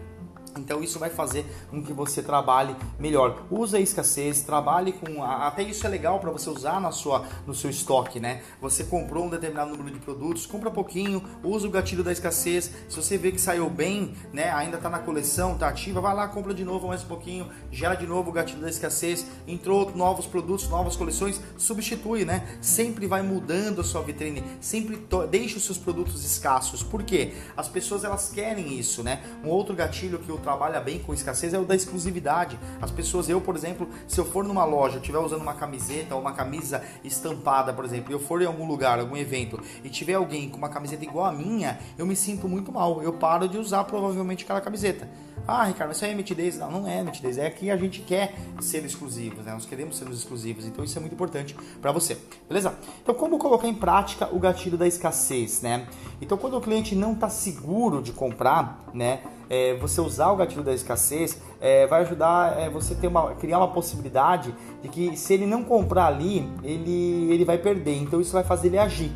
Então isso vai fazer com que você trabalhe melhor. Use a escassez, trabalhe com até isso é legal para você usar na sua no seu estoque, né? Você comprou um determinado número de produtos, compra pouquinho, usa o gatilho da escassez. Se você vê que saiu bem, né, ainda está na coleção, está ativa, vai lá, compra de novo mais um pouquinho, gera de novo o gatilho da escassez, entrou novos produtos, novas coleções, substitui, né? Sempre vai mudando a sua vitrine, sempre deixe os seus produtos escassos. Por quê? As pessoas elas querem isso, né? Um outro gatilho que eu trabalha bem com escassez é o da exclusividade. As pessoas, eu, por exemplo, se eu for numa loja, estiver usando uma camiseta ou uma camisa estampada, por exemplo, eu for em algum lugar, algum evento, e tiver alguém com uma camiseta igual a minha, eu me sinto muito mal. Eu paro de usar provavelmente aquela camiseta. Ah, Ricardo, isso aí é mitidez. Não, não é mitidez. É que a gente quer ser exclusivos, né? Nós queremos ser exclusivos. Então isso é muito importante para você. Beleza? Então, como colocar em prática o gatilho da escassez, né? Então, quando o cliente não está seguro de comprar, né? É, você usar o gatilho da escassez é, vai ajudar é, você ter uma, criar uma possibilidade de que se ele não comprar ali, ele, ele vai perder. Então isso vai fazer ele agir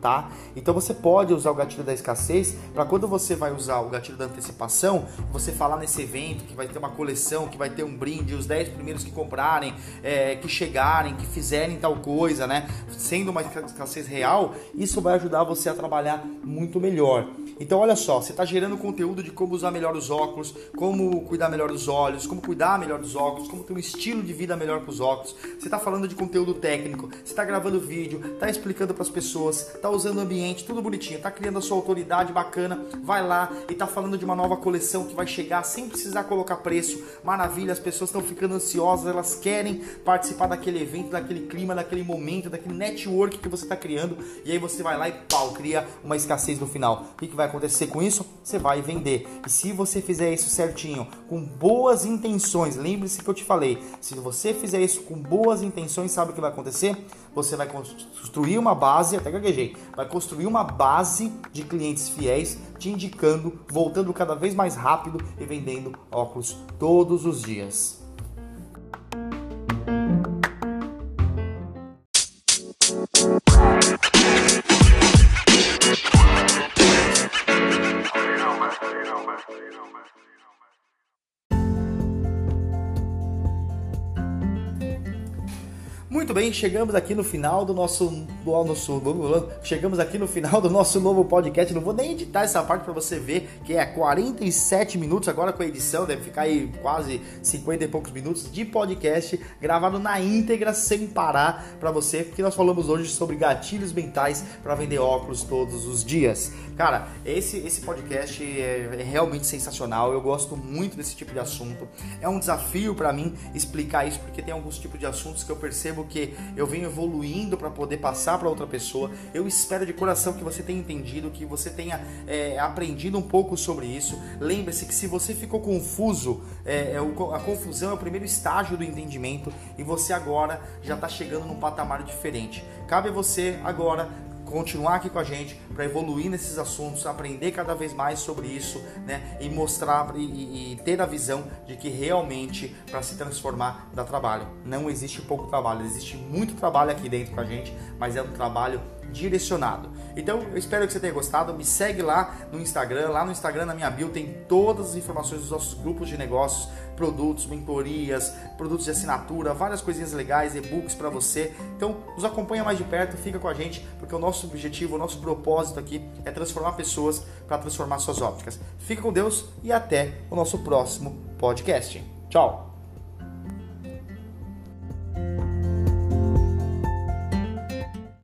tá? Então você pode usar o gatilho da escassez para quando você vai usar o gatilho da antecipação, você falar nesse evento que vai ter uma coleção, que vai ter um brinde, os 10 primeiros que comprarem, é, que chegarem, que fizerem tal coisa, né? Sendo uma escassez real, isso vai ajudar você a trabalhar muito melhor. Então olha só, você está gerando conteúdo de como usar melhor os óculos, como cuidar melhor dos olhos, como cuidar melhor dos óculos, como ter um estilo de vida melhor com os óculos. Você está falando de conteúdo técnico, você está gravando vídeo, está explicando para as pessoas, está usando o ambiente, tudo bonitinho, está criando a sua autoridade bacana, vai lá e está falando de uma nova coleção que vai chegar sem precisar colocar preço. Maravilha, as pessoas estão ficando ansiosas, elas querem participar daquele evento, daquele clima, daquele momento, daquele network que você está criando e aí você vai lá e pau, cria uma escassez no final. O que, que vai acontecer com isso? Você vai vender. E se você fizer isso certinho, com boas intenções, lembre-se que eu te falei, se você fizer isso com boas intenções, sabe o que vai acontecer? Você vai construir uma base, até gaguejei, vai construir uma base de clientes fiéis te indicando, voltando cada vez mais rápido e vendendo óculos todos os dias. Muito bem, chegamos aqui no final do nosso, do nosso chegamos aqui no final do nosso novo podcast. Não vou nem editar essa parte para você ver que é 47 minutos agora com a edição, deve ficar aí quase 50 e poucos minutos de podcast gravado na íntegra sem parar para você, porque nós falamos hoje sobre gatilhos mentais para vender óculos todos os dias. Cara, esse esse podcast é, é realmente sensacional. Eu gosto muito desse tipo de assunto. É um desafio para mim explicar isso porque tem alguns tipos de assuntos que eu percebo percebo que eu venho evoluindo para poder passar para outra pessoa. Eu espero de coração que você tenha entendido, que você tenha é, aprendido um pouco sobre isso. Lembre-se que se você ficou confuso, é, é a confusão é o primeiro estágio do entendimento e você agora já está chegando num patamar diferente. Cabe a você agora continuar aqui com a gente para evoluir nesses assuntos, aprender cada vez mais sobre isso, né? E mostrar e, e ter a visão de que realmente para se transformar dá trabalho. Não existe pouco trabalho, existe muito trabalho aqui dentro com a gente, mas é um trabalho direcionado. Então, eu espero que você tenha gostado. Me segue lá no Instagram. Lá no Instagram, na minha bio, tem todas as informações dos nossos grupos de negócios, produtos, mentorias, produtos de assinatura, várias coisinhas legais, e-books para você. Então, nos acompanha mais de perto, fica com a gente, porque o nosso objetivo, o nosso propósito aqui é transformar pessoas para transformar suas ópticas. Fica com Deus e até o nosso próximo podcast. Tchau!